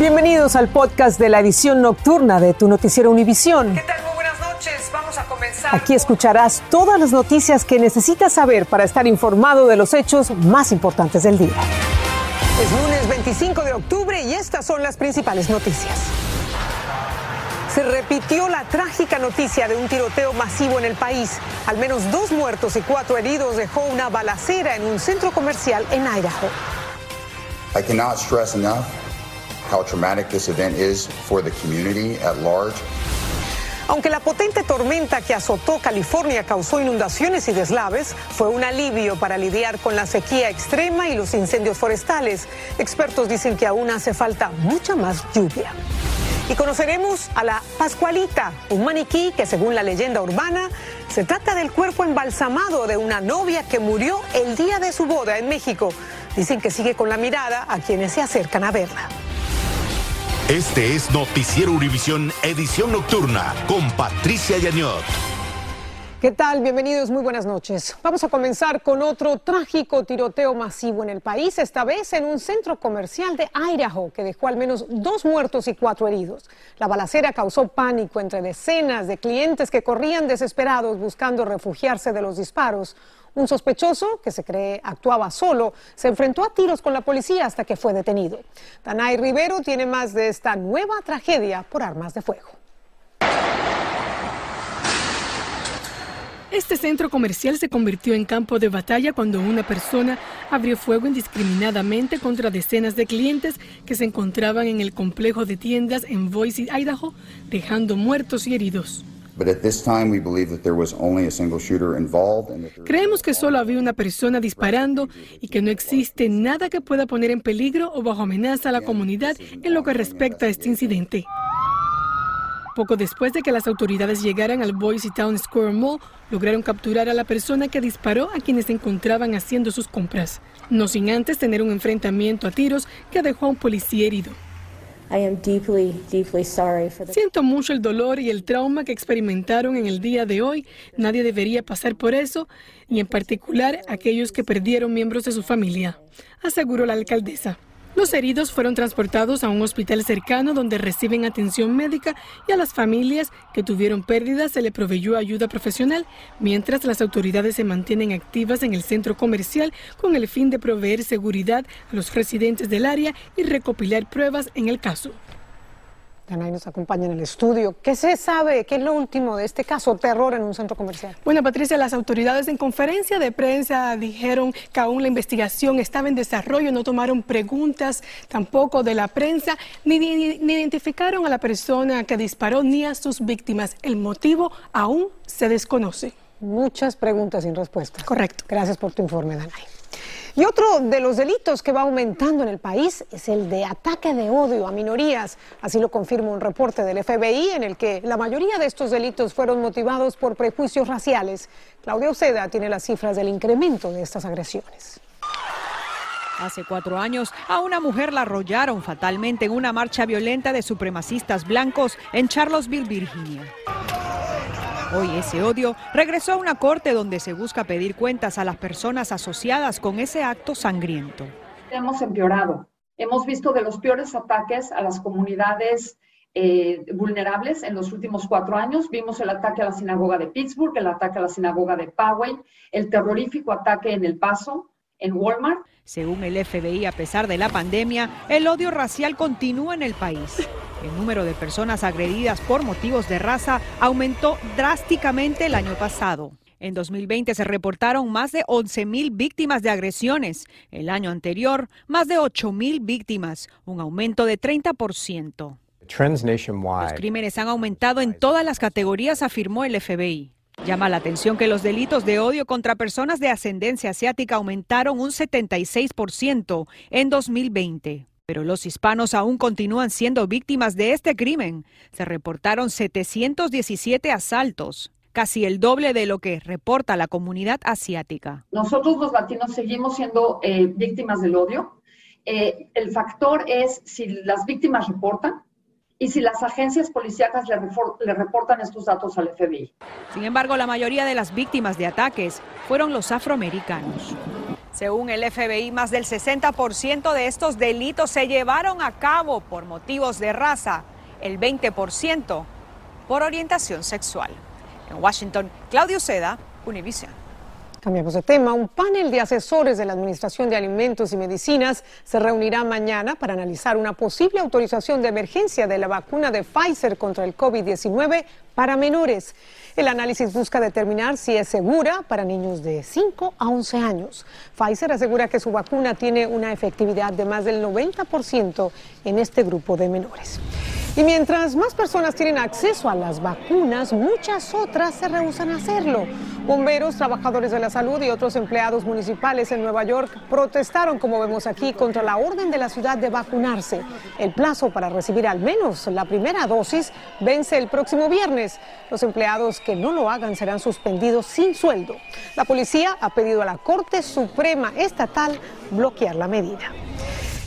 Bienvenidos al podcast de la edición nocturna de tu noticiero Univisión. ¿Qué tal? Muy buenas noches. Vamos a comenzar. Aquí escucharás todas las noticias que necesitas saber para estar informado de los hechos más importantes del día. Es lunes 25 de octubre y estas son las principales noticias. Se repitió la trágica noticia de un tiroteo masivo en el país. Al menos dos muertos y cuatro heridos dejó una balacera en un centro comercial en Idaho. I cannot stress enough how traumatic this event is for the community at large. Aunque la potente tormenta que azotó California causó inundaciones y deslaves, fue un alivio para lidiar con la sequía extrema y los incendios forestales. Expertos dicen que aún hace falta mucha más lluvia. Y conoceremos a la Pascualita, un maniquí que según la leyenda urbana se trata del cuerpo embalsamado de una novia que murió el día de su boda en México. Dicen que sigue con la mirada a quienes se acercan a verla. Este es Noticiero Univisión Edición Nocturna con Patricia Yañot. ¿Qué tal? Bienvenidos, muy buenas noches. Vamos a comenzar con otro trágico tiroteo masivo en el país, esta vez en un centro comercial de Idaho, que dejó al menos dos muertos y cuatro heridos. La balacera causó pánico entre decenas de clientes que corrían desesperados buscando refugiarse de los disparos. Un sospechoso, que se cree actuaba solo, se enfrentó a tiros con la policía hasta que fue detenido. Danay Rivero tiene más de esta nueva tragedia por armas de fuego. Este centro comercial se convirtió en campo de batalla cuando una persona abrió fuego indiscriminadamente contra decenas de clientes que se encontraban en el complejo de tiendas en Boise, Idaho, dejando muertos y heridos. Creemos que solo había una persona disparando y que no existe nada que pueda poner en peligro o bajo amenaza a la comunidad en lo que respecta a este incidente. Poco después de que las autoridades llegaran al Boise Town Square Mall, lograron capturar a la persona que disparó a quienes se encontraban haciendo sus compras, no sin antes tener un enfrentamiento a tiros que dejó a un policía herido. Siento mucho el dolor y el trauma que experimentaron en el día de hoy. Nadie debería pasar por eso, y en particular aquellos que perdieron miembros de su familia, aseguró la alcaldesa. Los heridos fueron transportados a un hospital cercano donde reciben atención médica y a las familias que tuvieron pérdidas se le proveyó ayuda profesional, mientras las autoridades se mantienen activas en el centro comercial con el fin de proveer seguridad a los residentes del área y recopilar pruebas en el caso. Danay nos acompaña en el estudio. ¿Qué se sabe? ¿Qué es lo último de este caso? Terror en un centro comercial. Bueno, Patricia, las autoridades en conferencia de prensa dijeron que aún la investigación estaba en desarrollo, no tomaron preguntas tampoco de la prensa, ni, ni, ni identificaron a la persona que disparó ni a sus víctimas. El motivo aún se desconoce. Muchas preguntas sin respuesta. Correcto. Gracias por tu informe, Danay. Y otro de los delitos que va aumentando en el país es el de ataque de odio a minorías. Así lo confirma un reporte del FBI en el que la mayoría de estos delitos fueron motivados por prejuicios raciales. Claudia Oceda tiene las cifras del incremento de estas agresiones. Hace cuatro años, a una mujer la arrollaron fatalmente en una marcha violenta de supremacistas blancos en Charlottesville, Virginia. Hoy ese odio regresó a una corte donde se busca pedir cuentas a las personas asociadas con ese acto sangriento. Hemos empeorado. Hemos visto de los peores ataques a las comunidades eh, vulnerables en los últimos cuatro años. Vimos el ataque a la sinagoga de Pittsburgh, el ataque a la sinagoga de Poway, el terrorífico ataque en El Paso, en Walmart. Según el FBI, a pesar de la pandemia, el odio racial continúa en el país. El número de personas agredidas por motivos de raza aumentó drásticamente el año pasado. En 2020 se reportaron más de 11.000 víctimas de agresiones. El año anterior, más de 8.000 víctimas, un aumento de 30%. Los crímenes han aumentado en todas las categorías, afirmó el FBI. Llama la atención que los delitos de odio contra personas de ascendencia asiática aumentaron un 76% en 2020. Pero los hispanos aún continúan siendo víctimas de este crimen. Se reportaron 717 asaltos, casi el doble de lo que reporta la comunidad asiática. Nosotros los latinos seguimos siendo eh, víctimas del odio. Eh, el factor es si las víctimas reportan, y si las agencias policíacas le, le, reportan estos datos al FBI. Sin embargo, la mayoría de las víctimas de ataques fueron los afroamericanos. Según el FBI, más del 60% de estos delitos se llevaron a cabo por motivos de raza, el 20% por orientación sexual. En Washington, Claudio Seda, Univision. Cambiamos de tema. Un panel de asesores de la Administración de Alimentos y Medicinas se reunirá mañana para analizar una posible autorización de emergencia de la vacuna de Pfizer contra el COVID-19 para menores. El análisis busca determinar si es segura para niños de 5 a 11 años. Pfizer asegura que su vacuna tiene una efectividad de más del 90% en este grupo de menores. Y mientras más personas tienen acceso a las vacunas, muchas otras se rehusan a hacerlo. Bomberos, trabajadores de la salud y otros empleados municipales en Nueva York protestaron, como vemos aquí, contra la orden de la ciudad de vacunarse. El plazo para recibir al menos la primera dosis vence el próximo viernes. Los empleados que no lo hagan serán suspendidos sin sueldo. La policía ha pedido a la Corte Suprema Estatal bloquear la medida.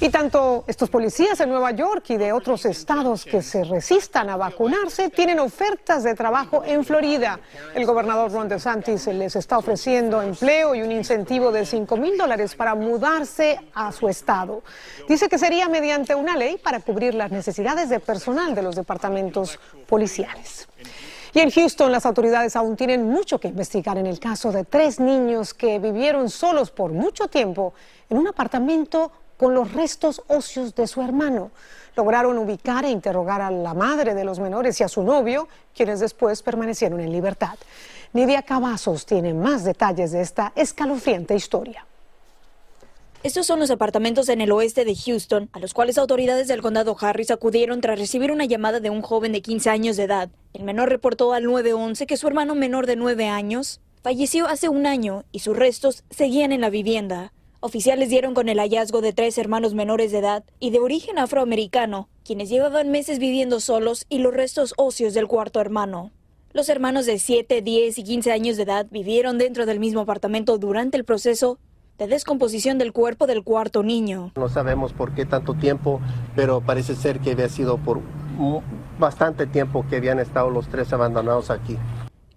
Y tanto estos policías en Nueva York y de otros estados que se resistan a vacunarse tienen ofertas de trabajo en Florida. El gobernador Ron DeSantis les está ofreciendo empleo y un incentivo de 5 mil dólares para mudarse a su estado. Dice que sería mediante una ley para cubrir las necesidades de personal de los departamentos policiales. Y en Houston las autoridades aún tienen mucho que investigar en el caso de tres niños que vivieron solos por mucho tiempo en un apartamento con los restos óseos de su hermano. Lograron ubicar e interrogar a la madre de los menores y a su novio, quienes después permanecieron en libertad. Nidia Cavazos tiene más detalles de esta escalofriante historia. Estos son los apartamentos en el oeste de Houston, a los cuales autoridades del condado Harris acudieron tras recibir una llamada de un joven de 15 años de edad. El menor reportó al 911 que su hermano menor de 9 años falleció hace un año y sus restos seguían en la vivienda. Oficiales dieron con el hallazgo de tres hermanos menores de edad y de origen afroamericano, quienes llevaban meses viviendo solos y los restos óseos del cuarto hermano. Los hermanos de 7, 10 y 15 años de edad vivieron dentro del mismo apartamento durante el proceso de descomposición del cuerpo del cuarto niño. No sabemos por qué tanto tiempo, pero parece ser que había sido por bastante tiempo que habían estado los tres abandonados aquí.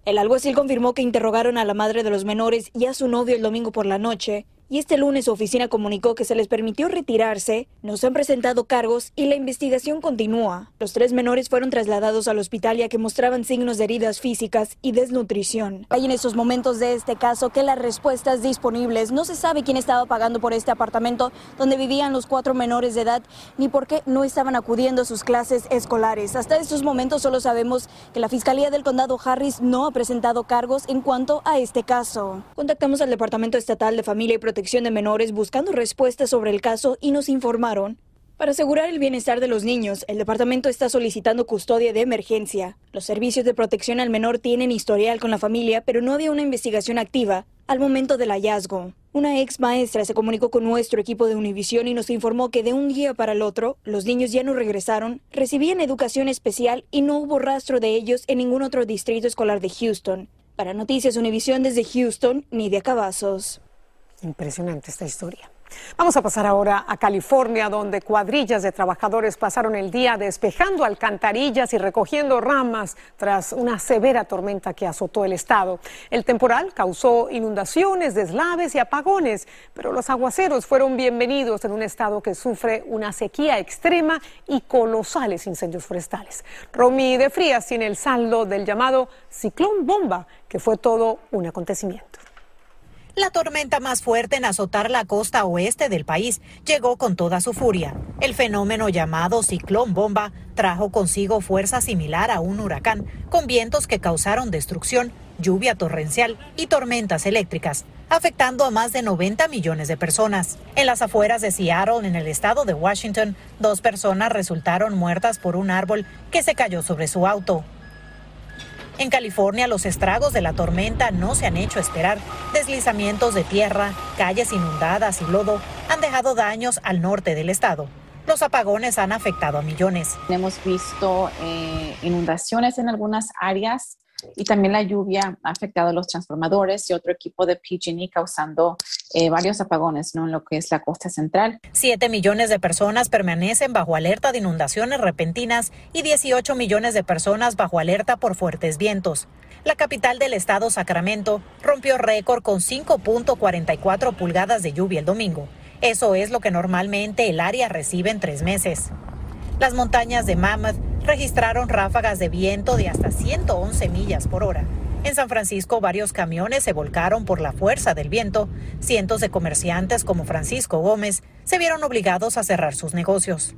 El alguacil confirmó que interrogaron a la madre de los menores y a su novio el domingo por la noche y este lunes su oficina comunicó que se les permitió retirarse, no se han presentado cargos y la investigación continúa. Los tres menores fueron trasladados al hospital ya que mostraban signos de heridas físicas y desnutrición. Hay en estos momentos de este caso que las respuestas disponibles no se sabe quién estaba pagando por este apartamento donde vivían los cuatro menores de edad ni por qué no estaban acudiendo a sus clases escolares. Hasta estos momentos solo sabemos que la Fiscalía del Condado Harris no ha presentado cargos en cuanto a este caso. Contactamos al Departamento Estatal de Familia y Protección Protección de Menores buscando respuestas sobre el caso y nos informaron. Para asegurar el bienestar de los niños, el departamento está solicitando custodia de emergencia. Los servicios de protección al menor tienen historial con la familia, pero no había una investigación activa al momento del hallazgo. Una ex maestra se comunicó con nuestro equipo de Univisión y nos informó que de un día para el otro, los niños ya no regresaron, recibían educación especial y no hubo rastro de ellos en ningún otro distrito escolar de Houston. Para Noticias Univisión desde Houston, Nidia Cavazos. Impresionante esta historia. Vamos a pasar ahora a California, donde cuadrillas de trabajadores pasaron el día despejando alcantarillas y recogiendo ramas tras una severa tormenta que azotó el estado. El temporal causó inundaciones, deslaves y apagones, pero los aguaceros fueron bienvenidos en un estado que sufre una sequía extrema y colosales incendios forestales. Romy de Frías tiene el saldo del llamado ciclón bomba, que fue todo un acontecimiento. La tormenta más fuerte en azotar la costa oeste del país llegó con toda su furia. El fenómeno llamado ciclón bomba trajo consigo fuerza similar a un huracán, con vientos que causaron destrucción, lluvia torrencial y tormentas eléctricas, afectando a más de 90 millones de personas. En las afueras de Seattle, en el estado de Washington, dos personas resultaron muertas por un árbol que se cayó sobre su auto. En California, los estragos de la tormenta no se han hecho esperar. Deslizamientos de tierra, calles inundadas y lodo han dejado daños al norte del estado. Los apagones han afectado a millones. Hemos visto eh, inundaciones en algunas áreas y también la lluvia ha afectado a los transformadores y otro equipo de PG&E causando eh, varios apagones ¿no? en lo que es la costa central. Siete millones de personas permanecen bajo alerta de inundaciones repentinas y 18 millones de personas bajo alerta por fuertes vientos. La capital del estado, Sacramento, rompió récord con 5.44 pulgadas de lluvia el domingo. Eso es lo que normalmente el área recibe en tres meses. Las montañas de Mammoth registraron ráfagas de viento de hasta 111 millas por hora. En San Francisco varios camiones se volcaron por la fuerza del viento. Cientos de comerciantes como Francisco Gómez se vieron obligados a cerrar sus negocios.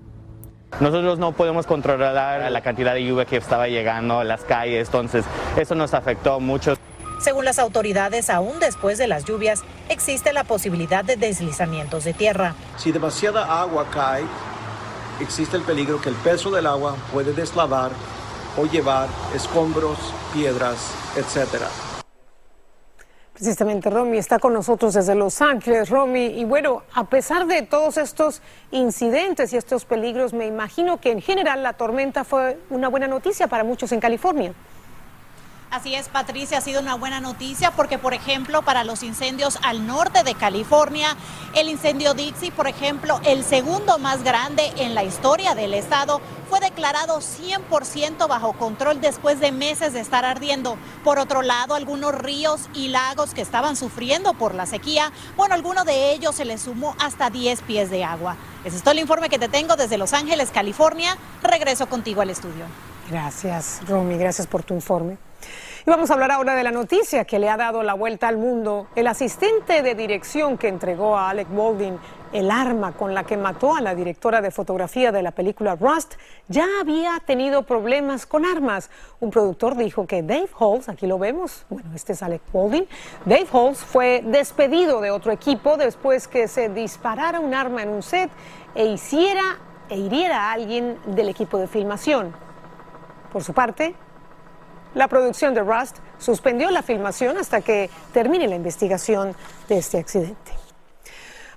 Nosotros no podemos controlar la cantidad de lluvia que estaba llegando a las calles, entonces eso nos afectó mucho. Según las autoridades, aún después de las lluvias, existe la posibilidad de deslizamientos de tierra. Si demasiada agua cae, existe el peligro que el peso del agua puede deslavar o llevar escombros, piedras, etcétera. Precisamente Romy está con nosotros desde Los Ángeles, Romy. Y bueno, a pesar de todos estos incidentes y estos peligros, me imagino que en general la tormenta fue una buena noticia para muchos en California. Así es, Patricia, ha sido una buena noticia porque, por ejemplo, para los incendios al norte de California, el incendio Dixie, por ejemplo, el segundo más grande en la historia del estado, fue declarado 100% bajo control después de meses de estar ardiendo. Por otro lado, algunos ríos y lagos que estaban sufriendo por la sequía, bueno, alguno de ellos se les sumó hasta 10 pies de agua. Ese es todo el informe que te tengo desde Los Ángeles, California. Regreso contigo al estudio. Gracias, Romy, gracias por tu informe. Y vamos a hablar ahora de la noticia que le ha dado la vuelta al mundo. El asistente de dirección que entregó a Alec Baldwin el arma con la que mató a la directora de fotografía de la película Rust ya había tenido problemas con armas. Un productor dijo que Dave Halls, aquí lo vemos, bueno, este es Alec Baldwin, Dave Halls fue despedido de otro equipo después que se disparara un arma en un set e hiciera e hiriera a alguien del equipo de filmación. Por su parte, la producción de Rust suspendió la filmación hasta que termine la investigación de este accidente.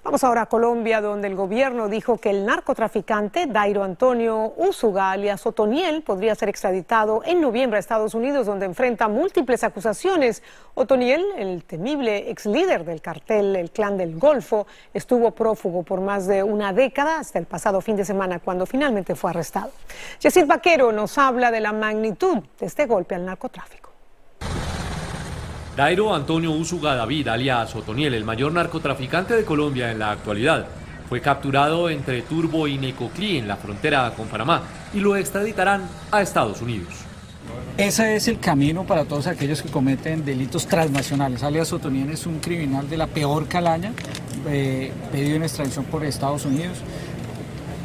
Vamos ahora a Colombia, donde el gobierno dijo que el narcotraficante Dairo Antonio Usuga, alias Otoniel, podría ser extraditado en noviembre a Estados Unidos, donde enfrenta múltiples acusaciones. Otoniel, el temible ex líder del cartel, el Clan del Golfo, estuvo prófugo por más de una década hasta el pasado fin de semana, cuando finalmente fue arrestado. Yesid Vaquero nos habla de la magnitud de este golpe al narcotráfico. Dairo Antonio Usuga David, alias Otoniel, el mayor narcotraficante de Colombia en la actualidad, fue capturado entre Turbo y Necoclí en la frontera con Panamá y lo extraditarán a Estados Unidos. Ese es el camino para todos aquellos que cometen delitos transnacionales. Alias Otoniel es un criminal de la peor calaña, eh, pedido en extradición por Estados Unidos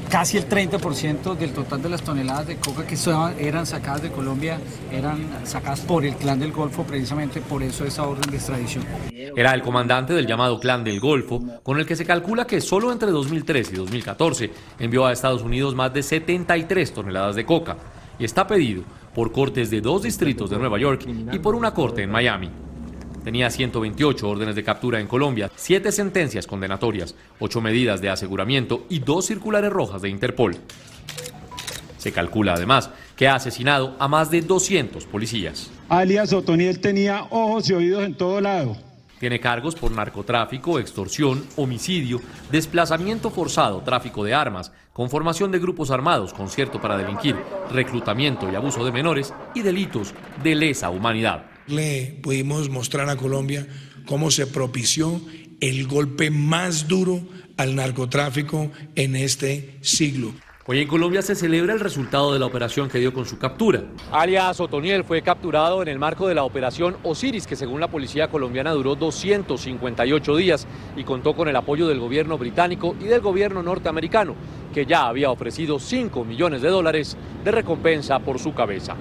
casi el 30% del total de las toneladas de coca que eran sacadas de Colombia eran sacadas por el Clan del Golfo, precisamente por eso esa orden de extradición. Era el comandante del llamado Clan del Golfo, con el que se calcula que solo entre 2013 y 2014 envió a Estados Unidos más de 73 toneladas de coca y está pedido por cortes de dos distritos de Nueva York y por una corte en Miami. Tenía 128 órdenes de captura en Colombia, 7 sentencias condenatorias, 8 medidas de aseguramiento y 2 circulares rojas de Interpol. Se calcula además que ha asesinado a más de 200 policías. Alias Otoniel tenía ojos y oídos en todo lado. Tiene cargos por narcotráfico, extorsión, homicidio, desplazamiento forzado, tráfico de armas, conformación de grupos armados, concierto para delinquir, reclutamiento y abuso de menores y delitos de lesa humanidad le pudimos mostrar a Colombia cómo se propició el golpe más duro al narcotráfico en este siglo. Hoy en Colombia se celebra el resultado de la operación que dio con su captura. Alias Otoniel fue capturado en el marco de la operación Osiris, que según la policía colombiana duró 258 días y contó con el apoyo del gobierno británico y del gobierno norteamericano, que ya había ofrecido 5 millones de dólares de recompensa por su cabeza.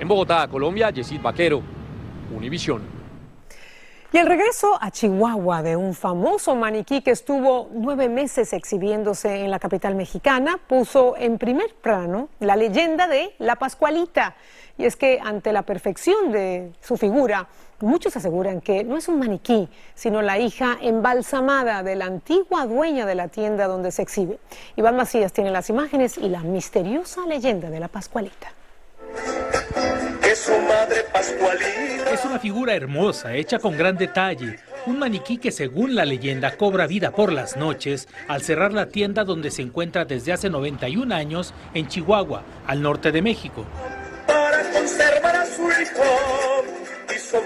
En Bogotá, Colombia, Yesid Vaquero, Univisión. Y el regreso a Chihuahua de un famoso maniquí que estuvo nueve meses exhibiéndose en la capital mexicana puso en primer plano la leyenda de la Pascualita. Y es que ante la perfección de su figura, muchos aseguran que no es un maniquí, sino la hija embalsamada de la antigua dueña de la tienda donde se exhibe. Iván Macías tiene las imágenes y la misteriosa leyenda de la Pascualita. Es su madre Pascualita. Es una figura hermosa, hecha con gran detalle, Un maniquí que según la leyenda cobra vida por las noches al cerrar la tienda donde se encuentra desde hace 91 años en Chihuahua, al norte de México. Para conservar a su hijo.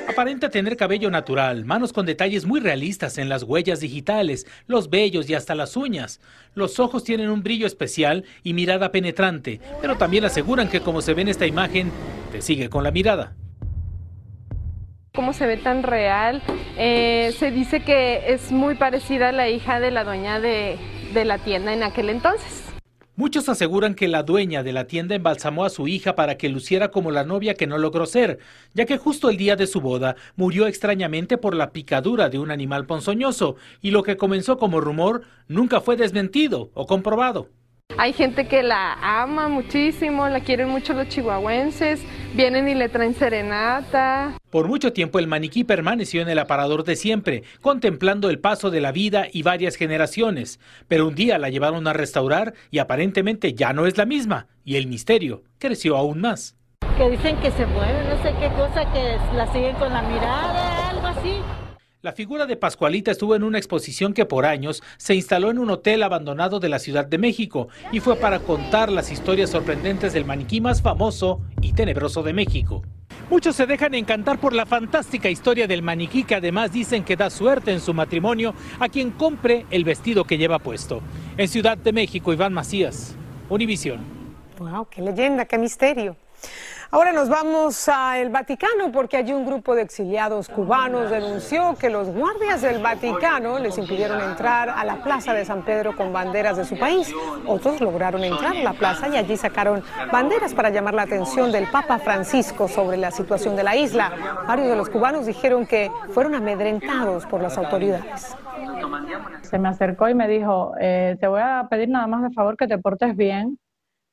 Aparenta tener cabello natural, manos con detalles muy realistas en las huellas digitales, los vellos y hasta las uñas. Los ojos tienen un brillo especial y mirada penetrante, pero también aseguran que como se ve en esta imagen, te sigue con la mirada. Cómo se ve tan real, eh, se dice que es muy parecida a la hija de la dueña de, de la tienda en aquel entonces. Muchos aseguran que la dueña de la tienda embalsamó a su hija para que luciera como la novia que no logró ser, ya que justo el día de su boda murió extrañamente por la picadura de un animal ponzoñoso, y lo que comenzó como rumor nunca fue desmentido o comprobado. Hay gente que la ama muchísimo, la quieren mucho los chihuahuenses, vienen y le traen serenata. Por mucho tiempo el maniquí permaneció en el aparador de siempre, contemplando el paso de la vida y varias generaciones, pero un día la llevaron a restaurar y aparentemente ya no es la misma, y el misterio creció aún más. Que dicen que se mueve, no sé qué cosa, que la siguen con la mirada, algo así. La figura de Pascualita estuvo en una exposición que por años se instaló en un hotel abandonado de la Ciudad de México y fue para contar las historias sorprendentes del maniquí más famoso y tenebroso de México. Muchos se dejan encantar por la fantástica historia del maniquí que además dicen que da suerte en su matrimonio a quien compre el vestido que lleva puesto. En Ciudad de México, Iván Macías, Univisión. ¡Wow! ¡Qué leyenda, qué misterio! Ahora nos vamos al Vaticano porque allí un grupo de exiliados cubanos denunció que los guardias del Vaticano les impidieron entrar a la plaza de San Pedro con banderas de su país. Otros lograron entrar a la plaza y allí sacaron banderas para llamar la atención del Papa Francisco sobre la situación de la isla. Varios de los cubanos dijeron que fueron amedrentados por las autoridades. Se me acercó y me dijo, eh, te voy a pedir nada más de favor que te portes bien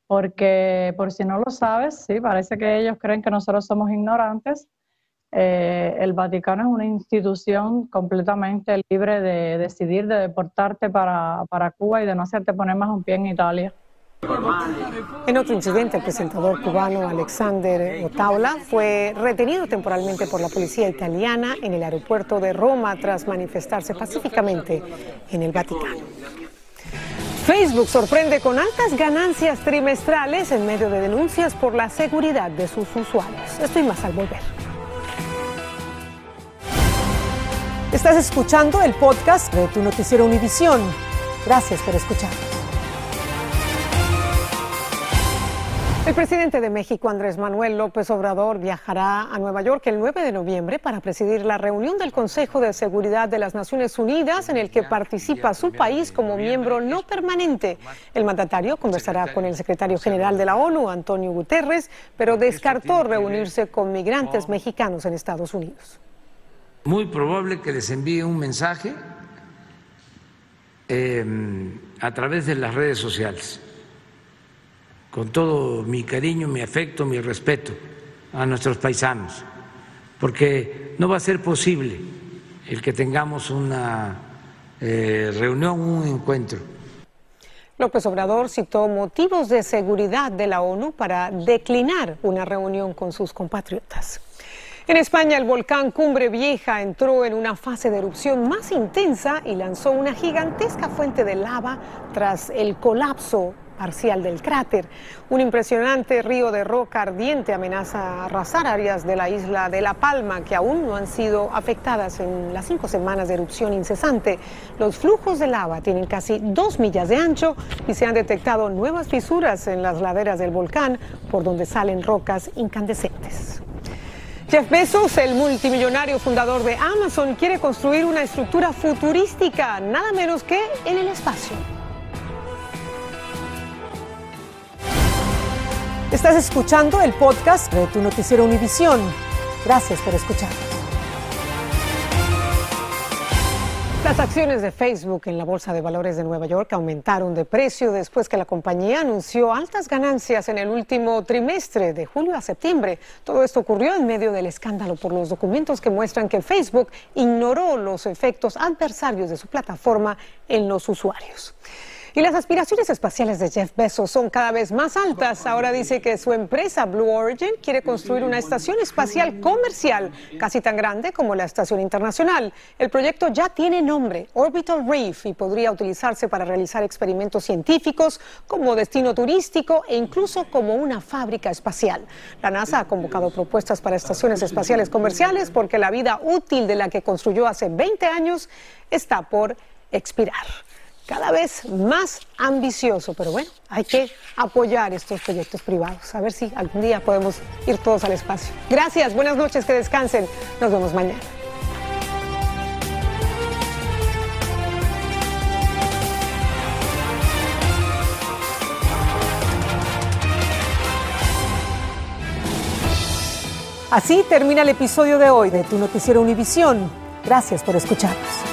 porque por si no lo sabes, sí, parece que ellos creen que nosotros somos ignorantes. Eh, el Vaticano es una institución completamente libre de decidir de deportarte para, para Cuba y de no hacerte poner más un pie en Italia. En otro incidente, el presentador cubano Alexander Otaola fue retenido temporalmente por la policía italiana en el aeropuerto de Roma tras manifestarse pacíficamente en el Vaticano. Facebook sorprende con altas ganancias trimestrales en medio de denuncias por la seguridad de sus usuarios. Estoy más al volver. Estás escuchando el podcast de tu noticiero Univisión. Gracias por escuchar. El presidente de México, Andrés Manuel López Obrador, viajará a Nueva York el 9 de noviembre para presidir la reunión del Consejo de Seguridad de las Naciones Unidas en el que participa su país como miembro no permanente. El mandatario conversará con el secretario general de la ONU, Antonio Guterres, pero descartó reunirse con migrantes mexicanos en Estados Unidos. Muy probable que les envíe un mensaje eh, a través de las redes sociales con todo mi cariño, mi afecto, mi respeto a nuestros paisanos, porque no va a ser posible el que tengamos una eh, reunión, un encuentro. López Obrador citó motivos de seguridad de la ONU para declinar una reunión con sus compatriotas. En España, el volcán Cumbre Vieja entró en una fase de erupción más intensa y lanzó una gigantesca fuente de lava tras el colapso parcial del cráter. Un impresionante río de roca ardiente amenaza arrasar áreas de la isla de La Palma que aún no han sido afectadas en las cinco semanas de erupción incesante. Los flujos de lava tienen casi dos millas de ancho y se han detectado nuevas fisuras en las laderas del volcán por donde salen rocas incandescentes. Jeff Bezos, el multimillonario fundador de Amazon, quiere construir una estructura futurística, nada menos que en el espacio. Estás escuchando el podcast de tu noticiero Univisión. Gracias por escuchar. Las acciones de Facebook en la Bolsa de Valores de Nueva York aumentaron de precio después que la compañía anunció altas ganancias en el último trimestre, de julio a septiembre. Todo esto ocurrió en medio del escándalo por los documentos que muestran que Facebook ignoró los efectos adversarios de su plataforma en los usuarios. Y las aspiraciones espaciales de Jeff Bezos son cada vez más altas. Ahora dice que su empresa Blue Origin quiere construir una estación espacial comercial casi tan grande como la estación internacional. El proyecto ya tiene nombre, Orbital Reef, y podría utilizarse para realizar experimentos científicos como destino turístico e incluso como una fábrica espacial. La NASA ha convocado propuestas para estaciones espaciales comerciales porque la vida útil de la que construyó hace 20 años está por expirar cada vez más ambicioso, pero bueno, hay que apoyar estos proyectos privados, a ver si algún día podemos ir todos al espacio. Gracias, buenas noches, que descansen, nos vemos mañana. Así termina el episodio de hoy de Tu Noticiero Univisión. Gracias por escucharnos.